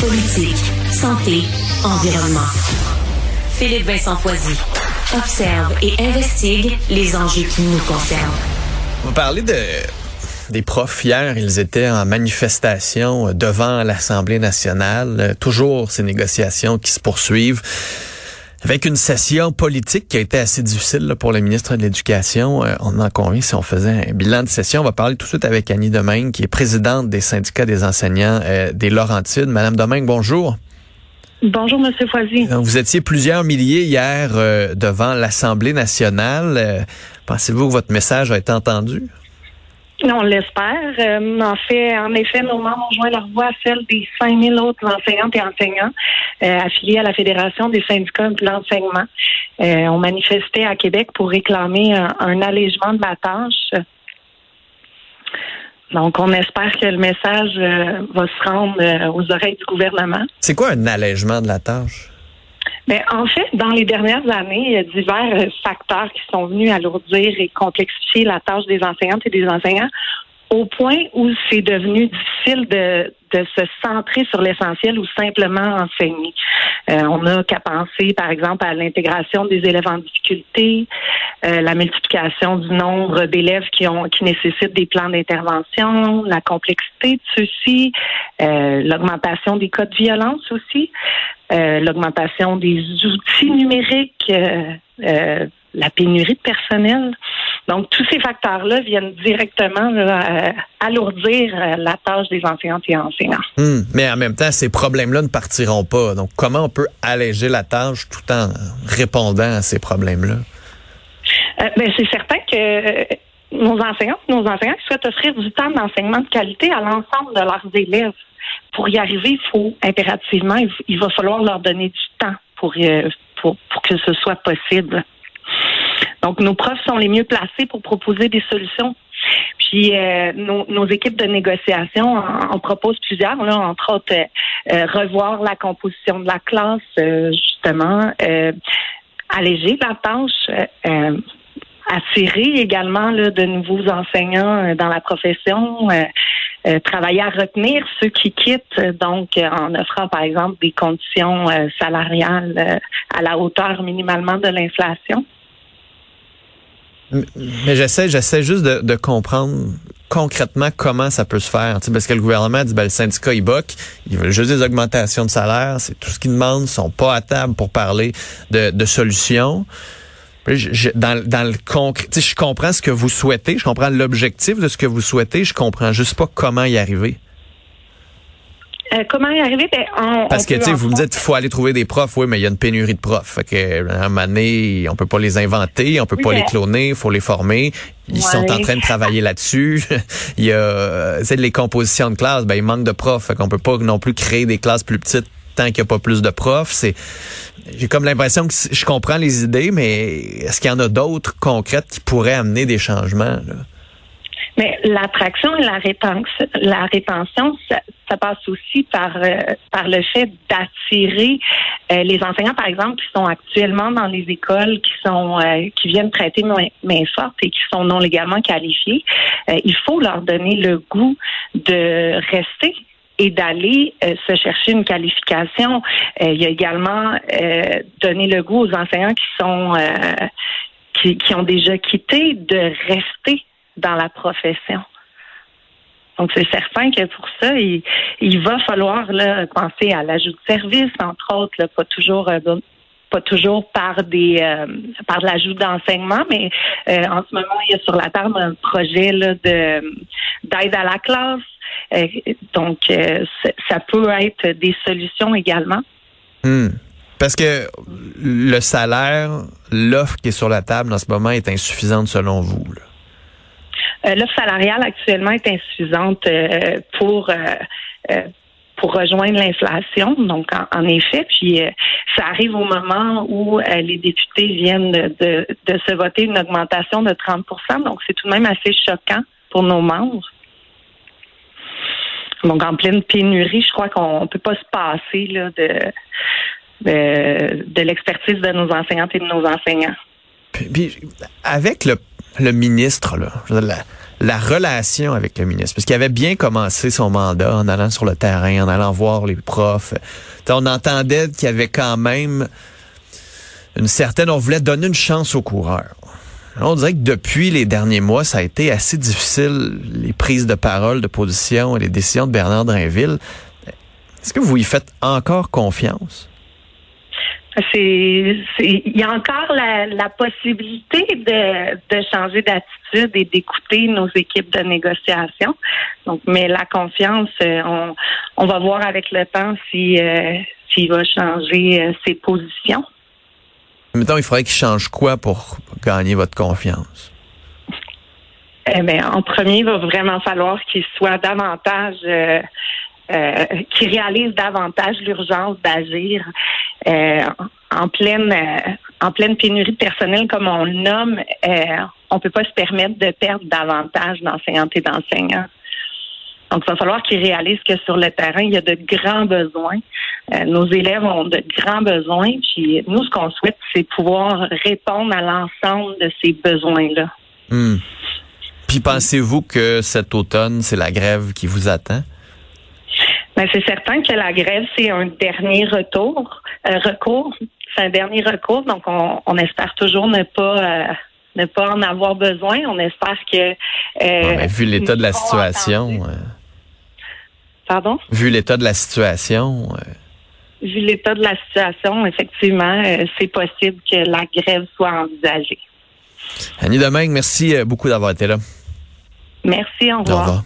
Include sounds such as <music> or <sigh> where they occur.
Politique, santé, environnement. Philippe Vincent Foisy. Observe et investigue les enjeux qui nous concernent. On parler de des profs hier, ils étaient en manifestation devant l'Assemblée nationale. Toujours ces négociations qui se poursuivent avec une session politique qui a été assez difficile pour le ministre de l'Éducation. Euh, on en convient si on faisait un bilan de session. On va parler tout de suite avec Annie Domingue, qui est présidente des syndicats des enseignants euh, des Laurentides. Madame Domingue, bonjour. Bonjour, Monsieur Foisy. vous étiez plusieurs milliers hier euh, devant l'Assemblée nationale. Pensez-vous que votre message a été entendu? On l'espère. Euh, en fait, en effet, nos membres ont joint leur voix à celle des 5000 autres enseignantes et enseignants euh, affiliés à la Fédération des syndicats de l'enseignement. Euh, on manifestait à Québec pour réclamer un, allègement de la tâche. Donc, on espère que le message va se rendre aux oreilles du gouvernement. C'est quoi un allègement de la tâche? Mais en fait, dans les dernières années, il y a divers euh, facteurs qui sont venus alourdir et complexifier la tâche des enseignantes et des enseignants au point où c'est devenu difficile de, de se centrer sur l'essentiel ou simplement enseigner. Euh, on n'a qu'à penser, par exemple, à l'intégration des élèves en difficulté, euh, la multiplication du nombre d'élèves qui ont qui nécessitent des plans d'intervention, la complexité de ceux-ci, euh, l'augmentation des cas de violence aussi, l'augmentation des outils numériques, la pénurie de personnel. Donc, tous ces facteurs-là viennent directement euh, alourdir euh, la tâche des enseignantes et enseignants. Hmm. mais en même temps, ces problèmes-là ne partiront pas. Donc, comment on peut alléger la tâche tout en répondant à ces problèmes-là? Euh, ben, c'est certain que nos enseignants, nos enseignants souhaitent offrir du temps d'enseignement de qualité à l'ensemble de leurs élèves. Pour y arriver, il faut impérativement, il va falloir leur donner du temps pour, pour, pour que ce soit possible. Donc, nos profs sont les mieux placés pour proposer des solutions. Puis euh, nos, équipes de négociation en, proposent plusieurs, là, entre autres euh, revoir la composition de la classe, euh, justement, alléger la tâche, attirer également là, de nouveaux enseignants dans la profession, travailler à retenir ceux qui quittent, donc en offrant par exemple des conditions salariales à la hauteur minimalement de l'inflation. Mais j'essaie, j'essaie juste de, comprendre concrètement comment ça peut se faire. parce que le gouvernement dit ben, le syndicat IBOC, ils veulent juste des augmentations de salaire, c'est tout ce qu'ils demandent, ils sont pas à table pour parler de, de solutions. dans, dans le concret, je comprends ce que vous souhaitez, je comprends l'objectif de ce que vous souhaitez, je comprends juste pas comment y arriver. Euh, comment y arriver? Ben, Parce que, tu sais, vous me dites qu'il faut aller trouver des profs. Oui, mais il y a une pénurie de profs. Fait que, à un moment donné, on peut pas les inventer, on peut pas les cloner, il faut les former. Ils sont en train de travailler là-dessus. <laughs> il y a, c'est les compositions de classes, ben, il manque de profs. Fait qu'on peut pas non plus créer des classes plus petites tant qu'il n'y a pas plus de profs. C'est, j'ai comme l'impression que je comprends les idées, mais est-ce qu'il y en a d'autres concrètes qui pourraient amener des changements, là? Mais l'attraction et la rétention, la rétention ça, passe aussi par euh, par le fait d'attirer euh, les enseignants, par exemple, qui sont actuellement dans les écoles, qui sont euh, qui viennent traiter main, forte et qui sont non légalement qualifiés. il faut leur donner le goût de rester et d'aller se chercher une qualification. il y a également donné le goût aux enseignants qui sont qui, qui ont déjà quitté de rester dans la profession. Donc, c'est certain que pour ça, il, va falloir penser à l'ajout de services, entre autres, pas toujours euh, pas toujours par des euh, par l'ajout d'enseignement, mais euh, en ce moment, il y a sur la table un projet de d'aide à la classe. donc, ça peut être des solutions également. Hmm. Parce que le salaire, l'offre qui est sur la table en ce moment est insuffisante selon vous. Euh, l'offre salariale actuellement est insuffisante euh, pour euh, pour rejoindre l'inflation. Donc, en, effet, puis ça arrive au moment où les députés viennent de, se voter une augmentation de 30% Donc, c'est tout de même assez choquant pour nos membres. Donc, en pleine pénurie, je crois qu'on ne peut pas se passer de, de, de l'expertise de nos enseignantes et de nos enseignants. Puis, avec le le ministre, là, la relation avec le ministre, parce qu'il avait bien commencé son mandat en allant sur le terrain, en allant voir les profs. on entendait qu'il y avait quand même une certaine, on voulait donner une chance aux coureurs. On dirait que depuis les derniers mois, ça a été assez difficile, les prises de parole, de position et les décisions de Bernard Drinville. Est-ce que vous y faites encore confiance? C'est, il y a encore la, possibilité de, de changer d'attitude et d'écouter nos équipes de négociation. Donc, mais la confiance, euh, on, on va voir avec le temps si euh, s'il va changer euh, ses positions. Mettons, il faudrait qu'il change quoi pour gagner votre confiance? Eh bien, en premier, il va vraiment falloir qu'il soit davantage euh, euh, qui réalise davantage l'urgence d'agir euh, en pleine euh, en pleine pénurie de personnel comme on le nomme, on peut pas se permettre de perdre davantage d'enseignantes et d'enseignants. Donc, il va falloir qu'ils réalisent que sur le terrain, il y a de grands besoins. nos élèves ont de grands besoins. Puis nous, ce qu'on souhaite, c'est pouvoir répondre à l'ensemble de ces besoins-là. Hmm. Puis pensez-vous que cet automne, c'est la grève qui vous attend? Ben, c'est certain que la grève, c'est un dernier retour, euh, recours. C'est un dernier recours, donc on, espère toujours ne pas euh, ne pas en avoir besoin. On espère que euh, vu l'état de la situation. Pardon? Vu l'état de la situation. Vu l'état de la situation, effectivement, c'est possible que la grève soit envisagée. Annie Domingue, merci beaucoup d'avoir été là. Merci, au revoir. Au revoir.